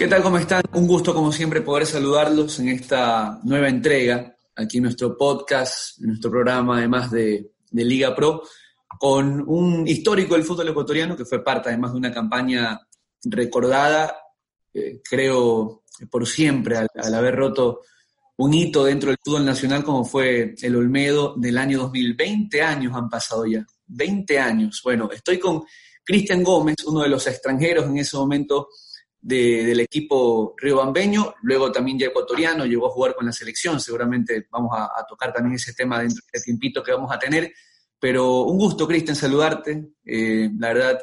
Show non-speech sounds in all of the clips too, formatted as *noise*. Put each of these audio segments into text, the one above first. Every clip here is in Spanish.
¿Qué tal? ¿Cómo están? Un gusto, como siempre, poder saludarlos en esta nueva entrega, aquí en nuestro podcast, nuestro programa, además de, Liga Pro, con un histórico del fútbol ecuatoriano que fue parte, además, de una campaña recordada, eh, creo, por siempre, al, al, haber roto un hito dentro del fútbol nacional, como fue el Olmedo del año 2020 años han pasado ya. 20 años. Bueno, estoy con Cristian Gómez, uno de los extranjeros en ese momento del equipo riobambeño, luego también ya ecuatoriano, llegó a jugar con la selección, seguramente vamos a, tocar también ese tema dentro de este tiempito que vamos a tener, pero un gusto, Cristian, saludarte, eh, la verdad,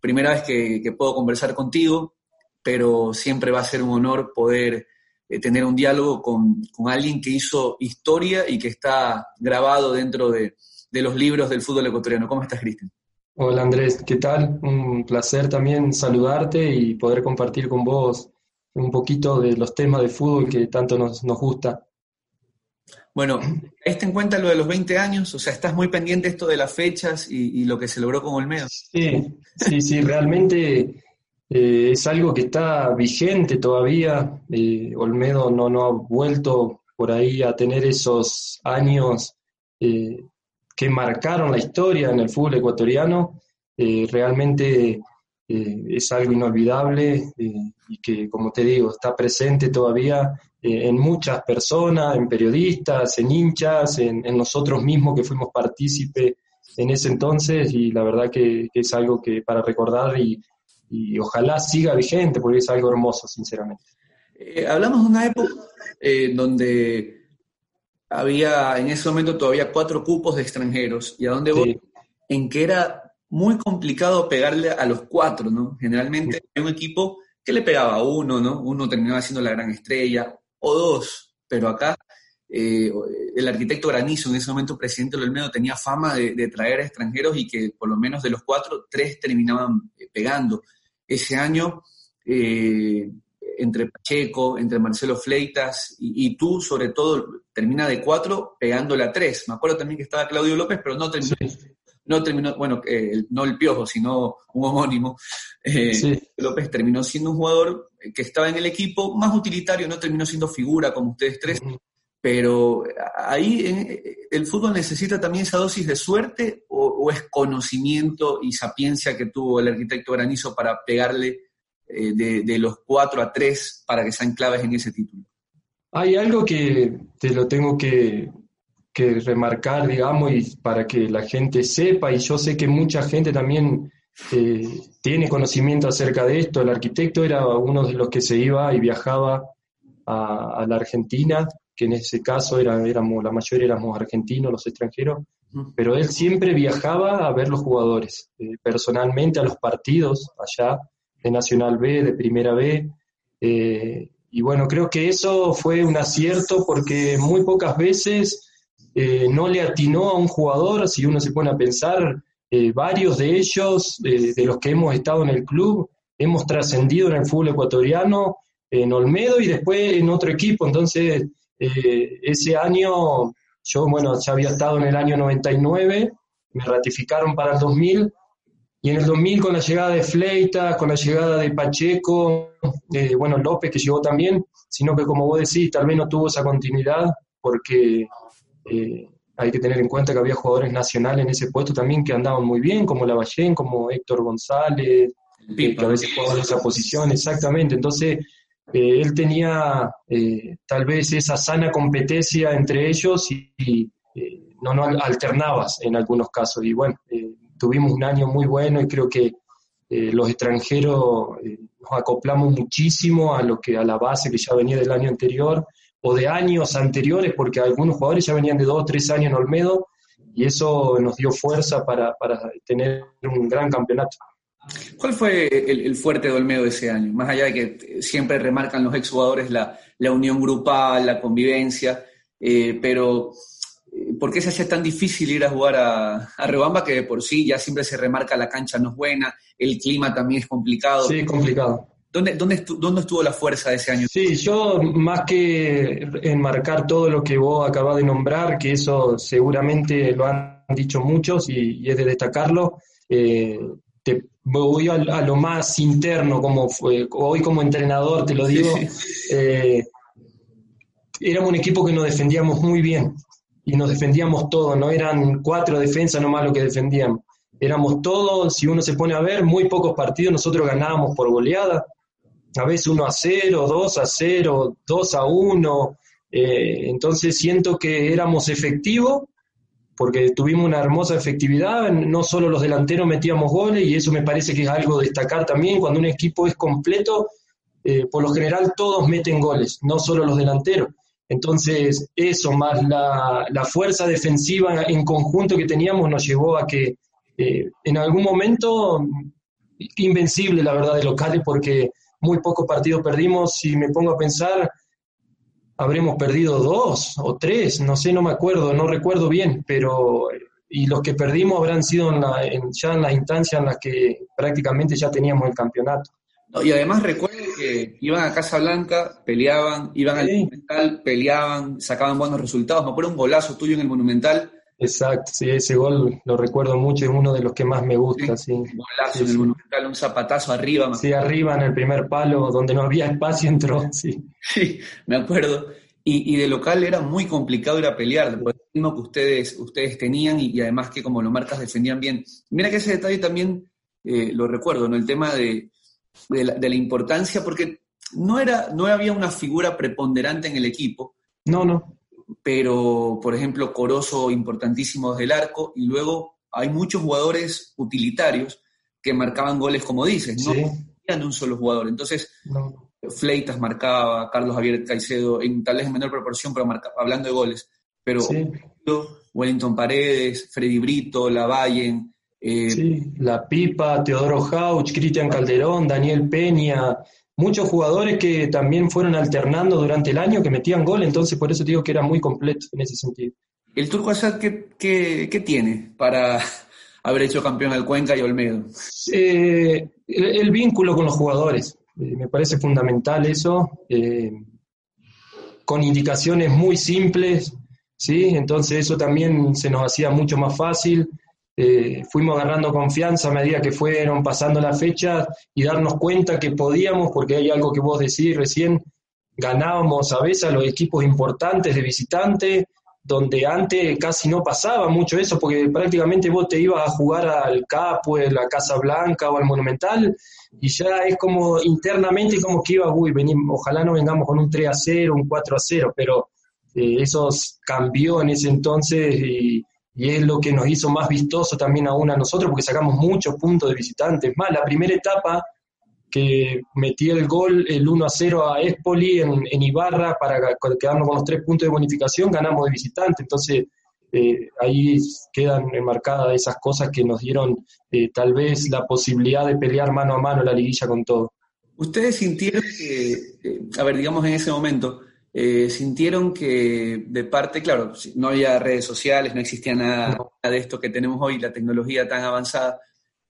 primera vez que, puedo conversar contigo, pero siempre va a ser un honor poder eh, tener un diálogo con, alguien que hizo historia y que está grabado dentro de, de los libros del fútbol ecuatoriano. ¿Cómo estás, Cristian? Hola Andrés, ¿qué tal? Un placer también saludarte y poder compartir con vos un poquito de los temas de fútbol que tanto nos, nos gusta. Bueno, ¿este en cuenta lo de los 20 años? O sea, ¿estás muy pendiente esto de las fechas y, lo que se logró con Olmedo? Sí, sí, sí, realmente eh, es algo que está vigente todavía. Eh, Olmedo no, no ha vuelto por ahí a tener esos años eh, que marcaron la historia en el fútbol ecuatoriano. Eh, realmente eh, es algo inolvidable eh, y que, como te digo, está presente todavía en muchas personas, en periodistas, en hinchas, en, nosotros mismos que fuimos partícipes en ese entonces y la verdad que, es algo que para recordar y, y, ojalá siga vigente porque es algo hermoso, sinceramente. hablamos de una época donde había en ese momento todavía cuatro cupos de extranjeros y a dónde voy, en que era muy complicado pegarle a los cuatro, ¿no? Generalmente hay un equipo que le pegaba a uno, ¿no? Uno terminaba siendo la gran estrella, o dos, pero acá eh, el arquitecto Granizo, en ese momento presidente del Olmedo, tenía fama de, traer a extranjeros y que por lo menos de los cuatro, tres terminaban eh, pegando. Ese año eh, entre Pacheco, entre Marcelo Fleitas y, tú, sobre todo, termina de cuatro pegándole a tres. Me acuerdo también que estaba Claudio López, pero no terminó, no terminó bueno, eh, no el piojo, sino un homónimo. Eh, López terminó siendo un jugador que estaba en el equipo más utilitario, no terminó siendo figura como ustedes tres. Pero ahí eh, el fútbol necesita también esa dosis de suerte o, o es conocimiento y sapiencia que tuvo el arquitecto Granizo para pegarle eh, de, los 4 a 3 para que sean claves en ese título? Hay algo que te lo tengo que, remarcar, digamos, y para que la gente sepa, y yo sé que mucha gente también eh, tiene conocimiento acerca de esto. El arquitecto era uno de los que se iba y viajaba a, la Argentina, que en ese caso era, éramos, la mayoría éramos argentinos, los extranjeros, pero él siempre viajaba a ver los jugadores, eh, personalmente a los partidos allá de Nacional B, de Primera B. Eh, y bueno, creo que eso fue un acierto porque muy pocas veces eh, no le atinó a un jugador, si uno se pone a pensar, eh, varios de ellos, de los que hemos estado en el club, hemos trascendido en el fútbol ecuatoriano, en Olmedo y después en otro equipo. Entonces, ese año, yo, bueno, ya había estado en el año 99, me ratificaron para el 2000 y en el 2000 con la llegada de Fleita, con la llegada de Pacheco, eh, bueno, López que llegó también, sino que como vos decís, tal vez no tuvo esa continuidad porque eh, hay que tener en cuenta que había jugadores nacionales en ese puesto también que andaban muy bien, como Lavallén, como Héctor González, que a veces jugaban en esa posición, exactamente. Entonces, eh, él tenía tal vez esa sana competencia entre ellos y, no, no alternabas en algunos casos. Y bueno, tuvimos un año muy bueno y creo que eh, los extranjeros eh, nos acoplamos muchísimo a lo que a la base que ya venía del año anterior o de años anteriores, porque algunos jugadores ya venían de dos o tres años en Olmedo y eso nos dio fuerza para, tener un gran campeonato. ¿Cuál fue el, fuerte de Olmedo ese año? Más allá de que siempre remarcan los exjugadores la, la unión grupal, la convivencia, eh, pero ¿por qué se hace tan difícil ir a jugar a, a Rebamba que de por sí ya siempre se remarca la cancha no es buena, el clima también es complicado? Sí, complicado. ¿Dónde, dónde, ¿Dónde estuvo la fuerza de ese año? Sí, yo más que enmarcar todo lo que vos acabas de nombrar, que eso seguramente lo han dicho muchos y, es de destacarlo, eh, te voy a, lo más interno, como fue, hoy como entrenador te lo digo, eh, éramos un equipo que nos defendíamos muy bien y nos defendíamos todo, no eran cuatro defensas nomás lo que defendíamos, éramos todos, si uno se pone a ver, muy pocos partidos nosotros ganábamos por goleada, a veces 1 a 0, 2 a 0, 2 a 1, eh, entonces siento que éramos efectivos porque tuvimos una hermosa efectividad, no solo los delanteros metíamos goles y eso me parece que es algo destacar también, cuando un equipo es completo, eh, por lo general todos meten goles, no solo los delanteros. Entonces eso más la, fuerza defensiva en conjunto que teníamos nos llevó a que eh, en algún momento, invencible la verdad de locales, porque muy pocos partidos perdimos, si me pongo a pensar, habremos perdido dos o tres, no sé, no me acuerdo, no recuerdo bien, pero y los que perdimos habrán sido ya en las instancias en las que prácticamente ya teníamos el campeonato. y además que iban a Casa Blanca, peleaban, iban al Monumental, peleaban, sacaban buenos resultados. Me acuerdo un golazo tuyo en el Monumental. Exacto, sí, ese gol lo recuerdo mucho, es uno de los que más me gusta. Sí, Un golazo en el Monumental, un zapatazo arriba. Sí, arriba en el primer palo, donde no había espacio entró, *laughs* sí. Sí, me acuerdo. Y, de local era muy complicado ir a pelear, por el mismo que ustedes, ustedes tenían y, además que como lo marcas defendían bien. Mira que ese detalle también eh, lo recuerdo, ¿no? El tema de, la, de, la, importancia, porque no, era, no había una figura preponderante en el equipo. No, no. Pero, por ejemplo, Corozo importantísimo desde el arco y luego hay muchos jugadores utilitarios que marcaban goles, como dices, no eran un solo jugador. Entonces, Fleitas marcaba, Carlos Javier Caicedo, en tal vez en menor proporción, pero hablando de goles. Pero Wellington Paredes, Freddy Brito, Lavallen. Eh, La Pipa, Teodoro Hauch, Cristian Calderón, Daniel Peña, muchos jugadores que también fueron alternando durante el año que metían gol, entonces por eso digo que era muy completo en ese sentido. ¿El Turco Asad qué, tiene para *laughs* haber hecho campeón al Cuenca y Olmedo? Eh, el, vínculo con los jugadores. Eh, me parece fundamental eso, eh, con indicaciones muy simples, ¿sí? Entonces eso también se nos hacía mucho más fácil. Eh, fuimos agarrando confianza a medida que fueron pasando las fechas y darnos cuenta que podíamos, porque hay algo que vos decís recién, ganábamos a veces a los equipos importantes de visitantes, donde antes casi no pasaba mucho eso, porque prácticamente vos te ibas a jugar al Capo, a la Casa Blanca o al Monumental, y ya es como internamente como que iba, uy, venimos, ojalá no vengamos con un 3 a 0, un 4 a 0, pero eh, eso cambió en ese entonces y, es lo que nos hizo más vistoso también aún a nosotros, porque sacamos muchos puntos de visitantes. Más, la primera etapa que metí el gol, el 1 a 0 a Espoli en, en Ibarra para quedarnos con los tres puntos de bonificación, ganamos de visitante. Entonces, eh, ahí quedan enmarcadas esas cosas que nos dieron eh, tal vez la posibilidad de pelear mano a mano la liguilla con todo. Ustedes sintieron que, eh, a ver, digamos en ese momento, sintieron que de parte, claro, no había redes sociales, no existía nada, de esto que tenemos hoy, la tecnología tan avanzada,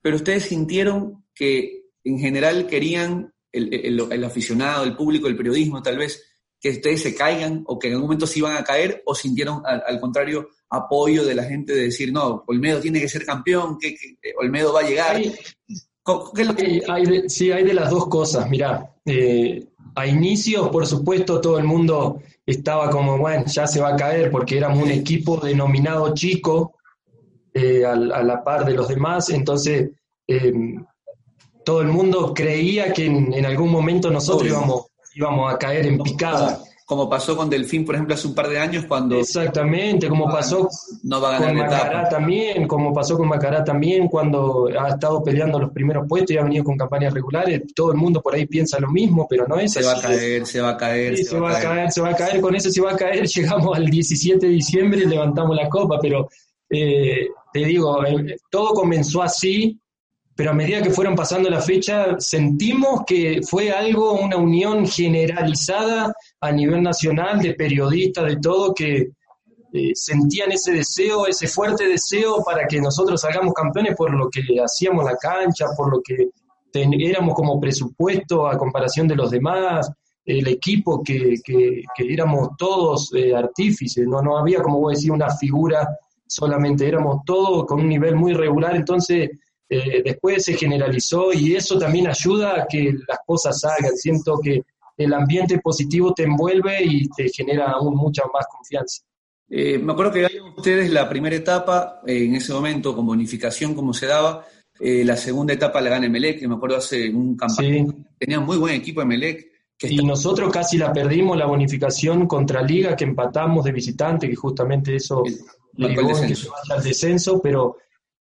pero ustedes sintieron que en general querían el aficionado, el público, el periodismo tal vez, que ustedes se caigan o que en algún momento se iban a caer o sintieron al, contrario apoyo de la gente de decir, no, Olmedo tiene que ser campeón, que, Olmedo va a llegar. sí, hay de las dos cosas, mirá. Eh, a inicios, por supuesto, todo el mundo estaba como, bueno, ya se va a caer porque éramos un equipo denominado chico eh, a, la par de los demás, entonces eh, todo el mundo creía que en, algún momento nosotros íbamos íbamos a caer en picada. Como pasó con Delfín, por ejemplo, hace un par de años cuando... Exactamente, como pasó no va a con Macará también, como pasó con Macará también cuando ha estado peleando los primeros puestos y ha venido con campañas regulares. Todo el mundo por ahí piensa lo mismo, pero no es se Va a caer, se va a caer, se, va, a caer. Se va a caer, con eso se va a caer. *laughs* Llegamos al 17 de diciembre y levantamos la copa, pero eh, te digo, eh, todo comenzó así pero a medida que fueron pasando la fecha, sentimos que fue algo, una unión generalizada a nivel nacional de periodistas, de todo, que eh, sentían ese deseo, ese fuerte deseo para que nosotros salgamos campeones por lo que hacíamos la cancha, por lo que éramos como presupuesto a comparación de los demás, el equipo que, que, éramos todos eh, artífices, no, no había, como vos decís, una figura solamente, éramos todos con un nivel muy regular, entonces eh, después se generalizó y eso también ayuda a que las cosas salgan. Siento que el ambiente positivo te envuelve y te genera aún mucha más confianza. Eh, me acuerdo que ustedes la primera etapa, eh, en ese momento con bonificación como se daba, la segunda etapa la gana Emelec, que me acuerdo hace un campeonato, sí. tenía muy buen equipo Emelec. Que y nosotros casi la perdimos la bonificación contra Liga, que empatamos de visitante, que justamente eso ligó que se vaya al descenso, pero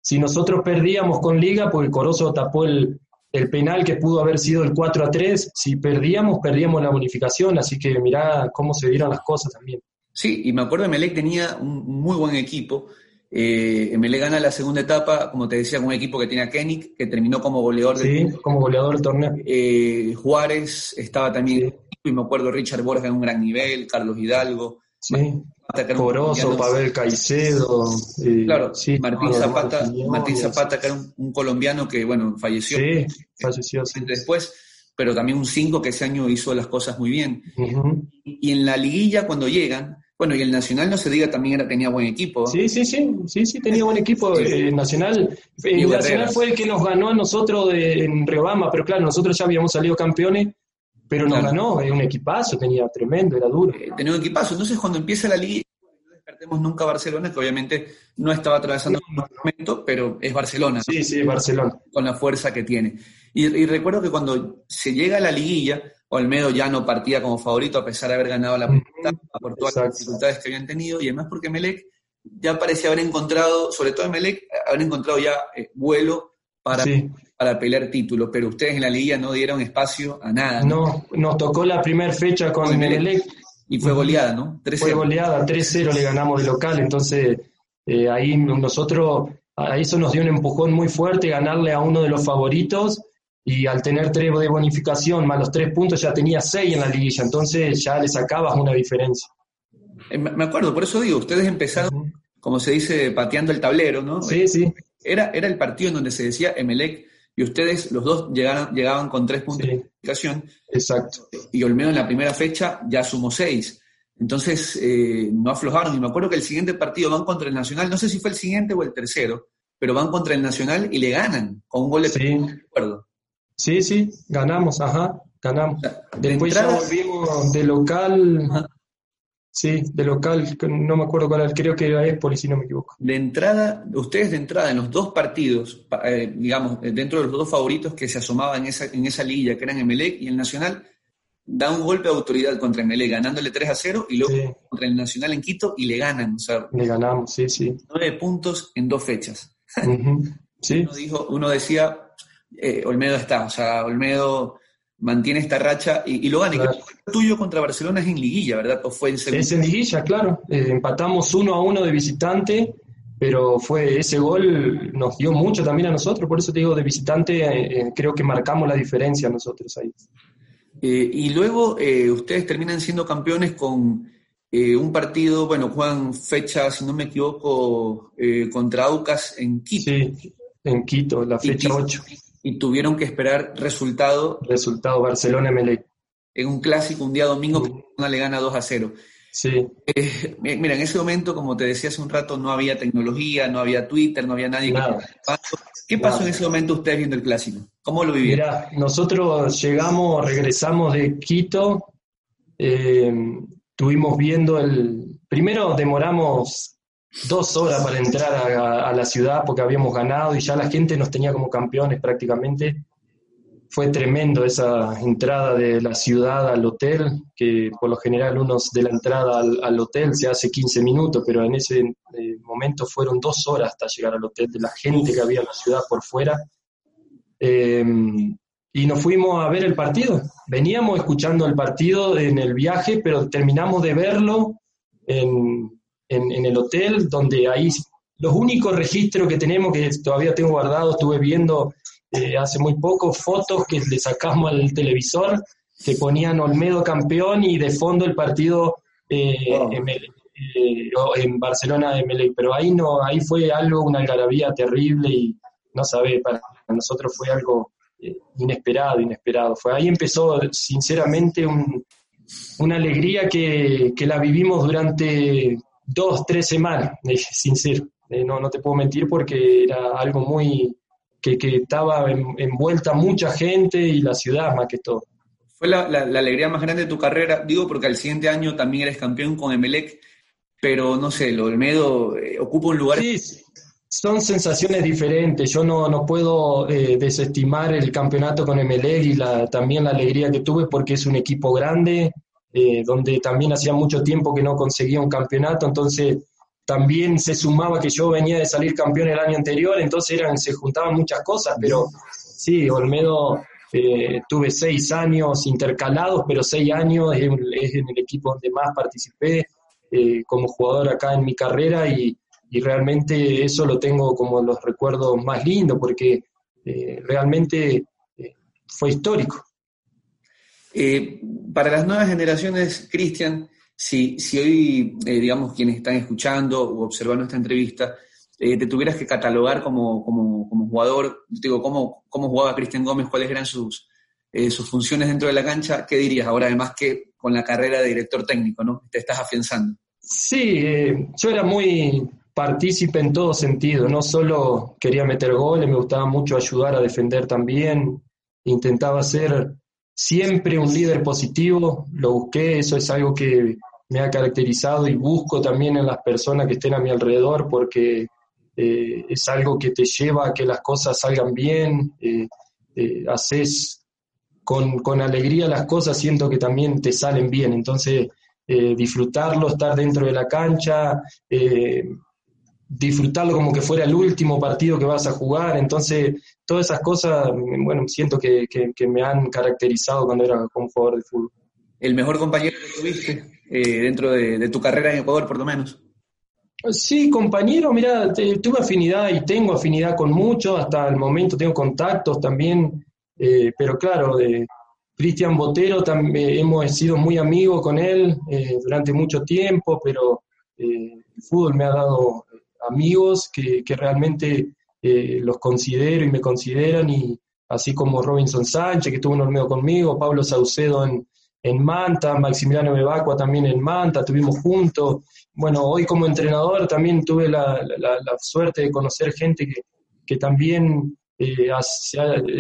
si nosotros perdíamos con Liga, porque Corozo tapó el, el penal que pudo haber sido el 4 a 3, si perdíamos, perdíamos la bonificación, así que mirá cómo se dieron las cosas también. Sí, y me acuerdo que Melec tenía un muy buen equipo. Eh, Melec gana la segunda etapa, como te decía, con un equipo que tenía Kenny, que terminó como goleador del Sí, como goleador del torneo. Eh, Juárez estaba también, y me acuerdo Richard Borja en un gran nivel, Carlos Hidalgo. Sí. Corozo, Pavel Caicedo. Eh, claro, sí, Martín Zapata, Martín Zapata, que era un, colombiano que, bueno, falleció. Sí, falleció. Después, pero también un 5 que ese año hizo las cosas muy bien. Y en la liguilla, cuando llegan, bueno, y el Nacional, no se diga, también era, tenía buen equipo. Sí, sí, sí, sí, sí, tenía buen equipo. El Nacional, el Nacional fue el que nos ganó a nosotros de, en Riobamba, pero claro, nosotros ya habíamos salido campeones pero nos ganó, era un equipazo, tenía tremendo, era duro. Eh, tenía un equipazo. Entonces, cuando empieza la liga, no despertemos nunca a Barcelona, que obviamente no estaba atravesando un momento, pero es Barcelona. Sí, sí, Barcelona. Con la fuerza que tiene. Y, recuerdo que cuando se llega a la liguilla, Olmedo ya no partía como favorito a pesar de haber ganado la primera por todas las dificultades que habían tenido, y además porque Melec ya parecía haber encontrado, sobre todo en Melec, haber encontrado ya eh, vuelo para para pelear títulos, pero ustedes en la liga no dieron espacio a nada. No, nos tocó la primera fecha con, el Emelec. Y fue goleada, ¿no? Fue goleada, 3-0 le ganamos de local, entonces eh, ahí nosotros, a eso nos dio un empujón muy fuerte ganarle a uno de los favoritos y al tener tres de bonificación más los tres puntos ya tenía seis en la liguilla, entonces ya le sacabas una diferencia. Eh, me acuerdo, por eso digo, ustedes empezaron, como se dice, pateando el tablero, ¿no? Sí, sí. Era, era el partido en donde se decía Emelec y ustedes los dos llegaron, llegaban con tres puntos de clasificación. Exacto. Y Olmedo en la primera fecha ya sumó seis. Entonces eh, no aflojaron. Y me acuerdo que el siguiente partido van contra el Nacional, no sé si fue el siguiente o el tercero, pero van contra el Nacional y le ganan con un gol de sí. acuerdo. Sí, sí, ganamos, ajá, ganamos. Después ya volvimos de local. Sí, de local, no me acuerdo cuál era, creo que era Espoli, si no me equivoco. De entrada, ustedes de entrada en los dos partidos, eh, digamos, dentro de los dos favoritos que se asomaban en esa, en esa liguilla, que eran Emelec y el Nacional, da un golpe de autoridad contra Emelec, ganándole 3 a 0, y luego contra el Nacional en Quito y le ganan. O sea, le ganamos, sí, sí. Nueve puntos en dos fechas. Sí. uno, dijo, uno decía, eh, Olmedo está, o sea, Olmedo mantiene esta racha y, lo gana. Y el tuyo contra Barcelona es en liguilla, ¿verdad? ¿O fue en Es en liguilla, claro. Eh, empatamos uno a uno de visitante, pero fue ese gol nos dio mucho también a nosotros, por eso te digo, de visitante eh, eh, creo que marcamos la diferencia nosotros ahí. y luego ustedes terminan siendo campeones con un partido, bueno, juegan fecha, si no me equivoco, contra Aucas en Quito. Sí, en Quito, la fecha 8 y tuvieron que esperar resultado. Resultado Barcelona-Melec. En un clásico, un día domingo, que Barcelona le gana 2 a 0. Sí. Eh, mira, en ese momento, como te decía hace un rato, no había tecnología, no había Twitter, no había nadie. Nada. ¿Qué pasó en ese momento ustedes viendo el clásico? ¿Cómo lo vivieron? Mira, nosotros llegamos, regresamos de Quito, eh, estuvimos viendo el... Primero demoramos dos horas para entrar a, la ciudad porque habíamos ganado y ya la gente nos tenía como campeones prácticamente. Fue tremendo esa entrada de la ciudad al hotel, que por lo general unos de la entrada al, hotel se hace 15 minutos, pero en ese eh, momento fueron dos horas hasta llegar al hotel de la gente que había en la ciudad por fuera. Em, y nos fuimos a ver el partido. Veníamos escuchando el partido en el viaje, pero terminamos de verlo en, en, el hotel, donde ahí los únicos registros que tenemos, que todavía tengo guardado, estuve viendo eh, hace muy poco fotos que le sacamos al televisor, que ponían Olmedo campeón y de fondo el partido eh, eh, en Barcelona de MLA. Pero ahí no, ahí fue algo, una algarabía terrible y no sabe, para nosotros fue algo inesperado, inesperado. Fue ahí empezó, sinceramente, una alegría que, que la vivimos durante dos, tres semanas, sincero. Eh, no, no te puedo mentir porque era algo muy, que, estaba envuelta mucha gente y la ciudad más que todo. Fue la, alegría más grande de tu carrera, digo porque al siguiente año también eres campeón con Emelec, pero no sé, lo Olmedo eh, ocupa un lugar... Sí, son sensaciones diferentes, yo no, no puedo eh, desestimar el campeonato con Emelec y la, también la alegría que tuve porque es un equipo grande, eh, donde también hacía mucho tiempo que no conseguía un campeonato, entonces también se sumaba que yo venía de salir campeón el año anterior, entonces eran, se juntaban muchas cosas, pero sí, Olmedo eh, tuve seis años intercalados, pero seis años es, en el equipo donde más participé eh, como jugador acá en mi carrera y, realmente eso lo tengo como los recuerdos más lindos porque realmente fue histórico. Para las nuevas generaciones, Cristian, si, hoy, eh, digamos, quienes están escuchando o observando esta entrevista, eh, te tuvieras que catalogar como, jugador, digo, ¿cómo, ¿cómo, jugaba Cristian Gómez? ¿Cuáles eran sus, eh, sus funciones dentro de la cancha? ¿Qué dirías ahora, además que con la carrera de director técnico, ¿no? Te estás afianzando. Sí, yo era muy partícipe en todo sentido, no solo quería meter goles, me gustaba mucho ayudar a defender también, intentaba ser siempre un líder positivo, lo busqué, eso es algo que me ha caracterizado y busco también en las personas que estén a mi alrededor porque eh, es algo que te lleva a que las cosas salgan bien, eh, eh, haces con, con, alegría las cosas, siento que también te salen bien, entonces disfrutarlo, estar dentro de la cancha, disfrutarlo como que fuera el último partido que vas a jugar, entonces todas esas cosas, bueno, siento que, que me han caracterizado cuando era como jugador de fútbol. ¿El mejor compañero que tuviste? Eh, dentro de, tu carrera en Ecuador, por lo menos. Sí, compañero, mira, tuve afinidad y tengo afinidad con muchos, hasta el momento tengo contactos también, eh, pero claro, de Cristian Botero también hemos sido muy amigos con él eh, durante mucho tiempo, pero el fútbol me ha dado amigos que, que realmente los considero y me consideran, y así como Robinson Sánchez, que estuvo en Olmedo conmigo, Pablo Saucedo en, en Manta, Maximiliano Bebacua también en Manta, tuvimos juntos. Bueno, hoy como entrenador también tuve la, suerte de conocer gente que, también eh,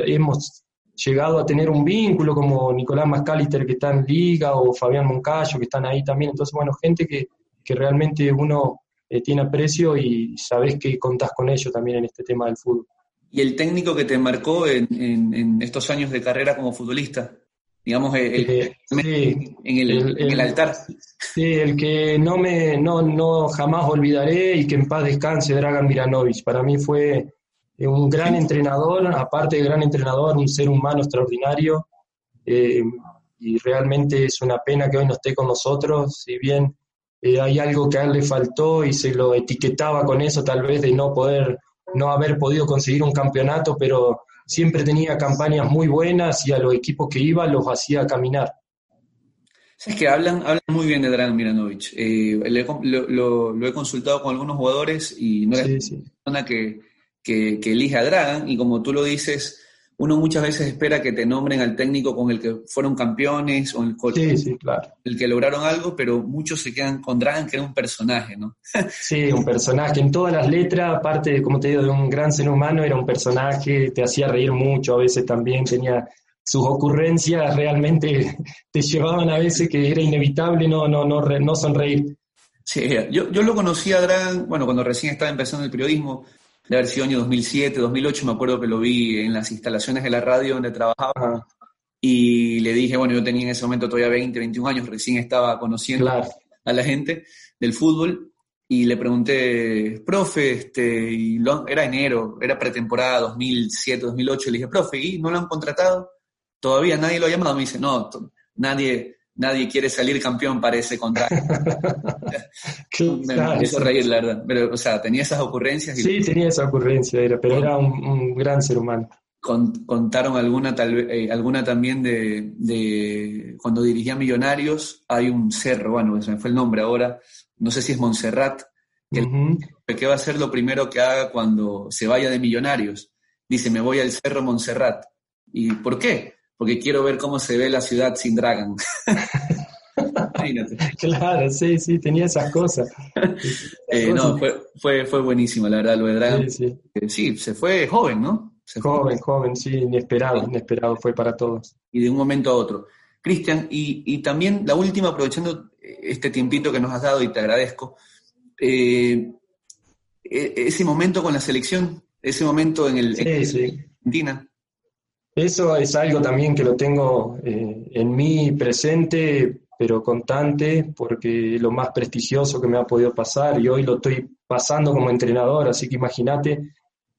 hemos llegado a tener un vínculo, como Nicolás Mascalister que está en Liga, o Fabián Moncayo que están ahí también. Entonces, bueno, gente que, realmente uno eh, tiene aprecio y sabes que contás con ellos también en este tema del fútbol. ¿Y el técnico que te marcó en, en estos años de carrera como futbolista? digamos, eh, en, el, altar. Sí, el que no me no, no jamás olvidaré y que en paz descanse, Dragan Miranovic. Para mí fue eh, un gran entrenador, aparte de gran entrenador, un ser humano extraordinario. Eh, y realmente es una pena que hoy no esté con nosotros, si bien hay algo que a él le faltó y se lo etiquetaba con eso, tal vez de no poder, no haber podido conseguir un campeonato, pero siempre tenía campañas muy buenas y a los equipos que iba los hacía caminar. Es que hablan, hablan muy bien de Dragan Miranovic. Eh, lo, he consultado con algunos jugadores y no es una persona que, que, que elige a Dragan y como tú lo dices, uno muchas veces espera que te nombren al técnico con el que fueron campeones o el, el que lograron algo, pero muchos se quedan con Dragan, que era un personaje, ¿no? sí, un personaje. En todas las letras, aparte, como te digo, de un gran ser humano, era un personaje, te hacía reír mucho, a veces también tenía sus ocurrencias, realmente *laughs* te llevaban a veces que era inevitable no, no, no, no sonreír. Sí, yo, yo lo conocí a Dragan, bueno, cuando recién estaba empezando el periodismo, de haber sido año 2007, 2008, me acuerdo que lo vi en las instalaciones de la radio donde trabajaba. Y le dije, bueno, yo tenía en ese momento todavía 20, 21 años, recién estaba conociendo a la gente del fútbol. Y le pregunté, profe, este, y era enero, era pretemporada 2007, 2008. Le dije, profe, ¿y no lo han contratado? Todavía nadie lo ha llamado. Me dice, no, nadie, nadie quiere salir campeón para ese contrato. *laughs* me, hizo reír, la verdad. Pero, o sea, tenía esas ocurrencias. Y sí, tenía esa ocurrencia, pero era un, gran ser humano. contaron alguna, tal, eh, alguna también de, cuando dirigía Millonarios, hay un cerro, bueno, se me fue el nombre ahora, no sé si es Montserrat, que, va a ser lo primero que haga cuando se vaya de Millonarios. Dice, me voy al Cerro Montserrat. ¿Y por qué? Porque quiero ver cómo se ve la ciudad sin Dragon. *laughs* Claro, sí, sí, tenía esas cosas. Eh, no, fue, fue, fue, buenísimo, la verdad, lo de Dragon. Sí, sí. Eh, sí, se fue joven, ¿no? joven, joven, sí, inesperado, inesperado fue para todos. Y de un momento a otro. Cristian, y, también la última, aprovechando este tiempito que nos has dado y te agradezco, eh, e, ese momento con la selección, ese momento en el Argentina. Eso es algo también que lo tengo eh, en mí presente, pero constante, porque es lo más prestigioso que me ha podido pasar y hoy lo estoy pasando como entrenador, así que imagínate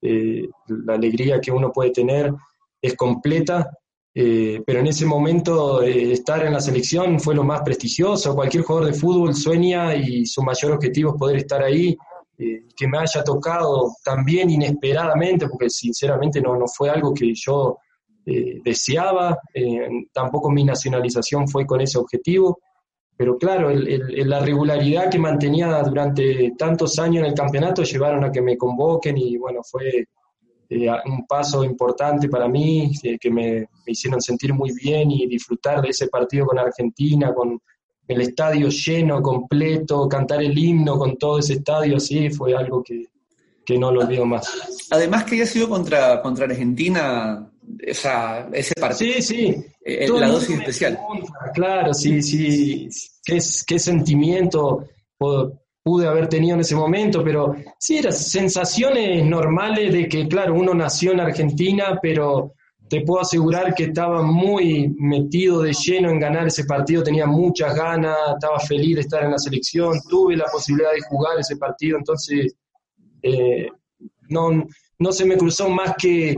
eh, la alegría que uno puede tener es completa, eh, pero en ese momento estar en la selección fue lo más prestigioso. Cualquier jugador de fútbol sueña y su mayor objetivo es poder estar ahí, que me haya tocado también inesperadamente, porque sinceramente no, no fue algo que yo eh, deseaba, eh, tampoco mi nacionalización fue con ese objetivo, pero claro, la regularidad que mantenía durante tantos años en el campeonato llevaron a que me convoquen y bueno, fue eh, un paso importante para mí, que me, hicieron sentir muy bien y disfrutar de ese partido con Argentina, con el estadio lleno, completo, cantar el himno con todo ese estadio así, fue algo que, que no lo olvido más. Además que haya sido contra, contra Argentina, esa, ese partido. Sí, sí. Eh, la dosis especial. claro, sí, sí. Qué, qué sentimiento pude haber tenido en ese momento, pero sí, eran sensaciones normales de que, claro, uno nació en Argentina, pero te puedo asegurar que estaba muy metido de lleno en ganar ese partido, tenía muchas ganas, estaba feliz de estar en la selección, tuve la posibilidad de jugar ese partido, entonces eh, no, no se me cruzó más que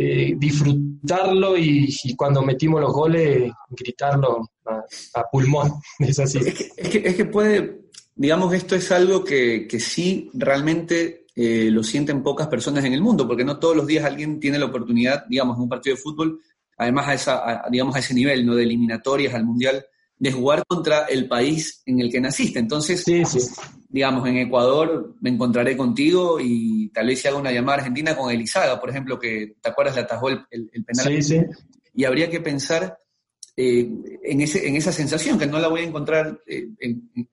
eh, disfrutarlo y, cuando metimos los goles, gritarlo a, pulmón. *laughs* Es así. Es que, es que, puede, digamos, esto es algo que, que sí realmente eh, lo sienten pocas personas en el mundo, porque no todos los días alguien tiene la oportunidad, digamos, en un partido de fútbol, además a, esa, digamos, a ese nivel, ¿no? De eliminatorias al Mundial, de jugar contra el país en el que naciste. Entonces, digamos, en Ecuador me encontraré contigo y tal vez si haga una llamada argentina con Elizaga, por ejemplo, que te acuerdas, le atajó el, el, penal. Y habría que pensar eh, en, ese, en esa sensación, que no la voy a encontrar eh,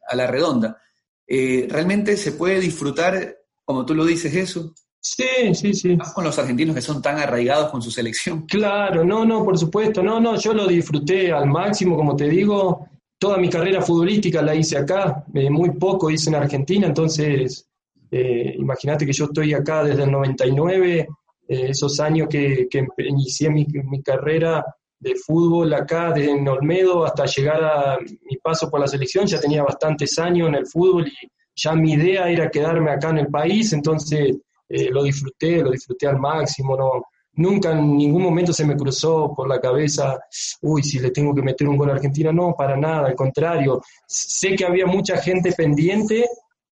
a la redonda. Eh, ¿Realmente se puede disfrutar, como tú lo dices, eso? Sí, sí, sí. con los argentinos que son tan arraigados con su selección. Claro, no, no, por supuesto, no, no, yo lo disfruté al máximo, como te digo, toda mi carrera futbolística la hice acá, eh, muy poco hice en Argentina, entonces eh, imagínate que yo estoy acá desde el 99, eh, esos años que, que inicié mi, carrera de fútbol acá, desde en Olmedo hasta llegar a mi paso por la selección, ya tenía bastantes años en el fútbol y ya mi idea era quedarme acá en el país, entonces eh, lo disfruté, lo disfruté al máximo, no, nunca en ningún momento se me cruzó por la cabeza, uy, si le tengo que meter un gol a Argentina, no, para nada, al contrario, sé que había mucha gente pendiente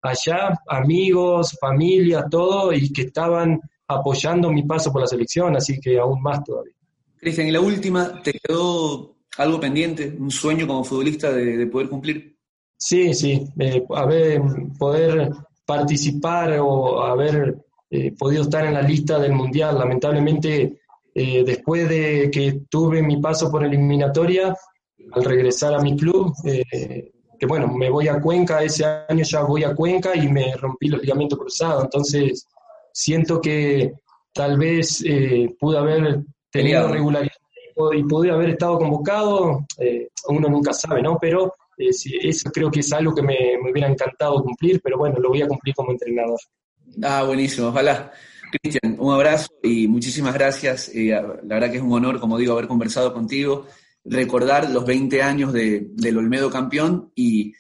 allá, amigos, familia, todo, y que estaban apoyando mi paso por la selección, así que aún más todavía. Cristian, y la última, ¿te quedó algo pendiente, un sueño como futbolista de, poder cumplir? Sí, sí, eh, a ver, poder participar o haber eh, podido estar en la lista del Mundial. Lamentablemente, eh, después de que tuve mi paso por eliminatoria, al regresar a mi club, eh, que bueno, me voy a Cuenca, ese año ya voy a Cuenca y me rompí los ligamentos cruzados. Entonces, siento que tal vez pude haber tenido regularidad y pude haber estado convocado, uno nunca sabe, ¿no? Pero eso creo que es algo que me, me hubiera encantado cumplir, pero bueno, lo voy a cumplir como entrenador. Ah, buenísimo, ojalá. Cristian, un abrazo y muchísimas gracias. Eh, la verdad que es un honor, como digo, haber conversado contigo, recordar los 20 años de, del Olmedo campeón y,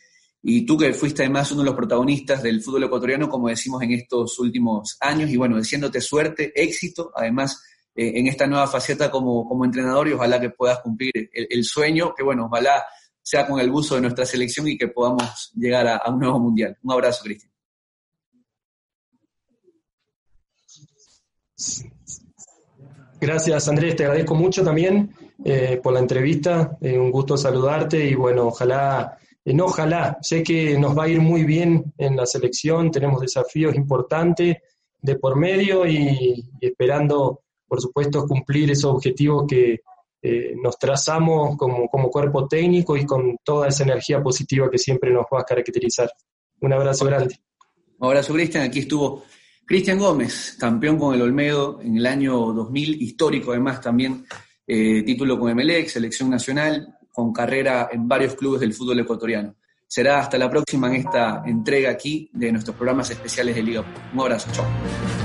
tú que fuiste además uno de los protagonistas del fútbol ecuatoriano, como decimos en estos últimos años, y bueno, deseándote suerte, éxito, además eh, en esta nueva faceta como, como entrenador y ojalá que puedas cumplir el, sueño, que bueno, ojalá sea con el gusto de nuestra selección y que podamos llegar a un nuevo mundial. Un abrazo, Cristian. Gracias Andrés, te agradezco mucho también eh, por la entrevista, eh, un gusto saludarte y bueno, ojalá, eh, no ojalá, sé que nos va a ir muy bien en la selección, tenemos desafíos importantes de por medio y, esperando, por supuesto, cumplir esos objetivos que nos trazamos como, como cuerpo técnico y con toda esa energía positiva que siempre nos va a caracterizar. Un abrazo grande. Un abrazo, Cristian. Aquí estuvo Cristian Gómez, campeón con el Olmedo en el año 2000, histórico además también, eh, título con Emelec, selección nacional, con carrera en varios clubes del fútbol ecuatoriano. Será hasta la próxima en esta entrega aquí de nuestros programas especiales de Liga. Un abrazo, chao.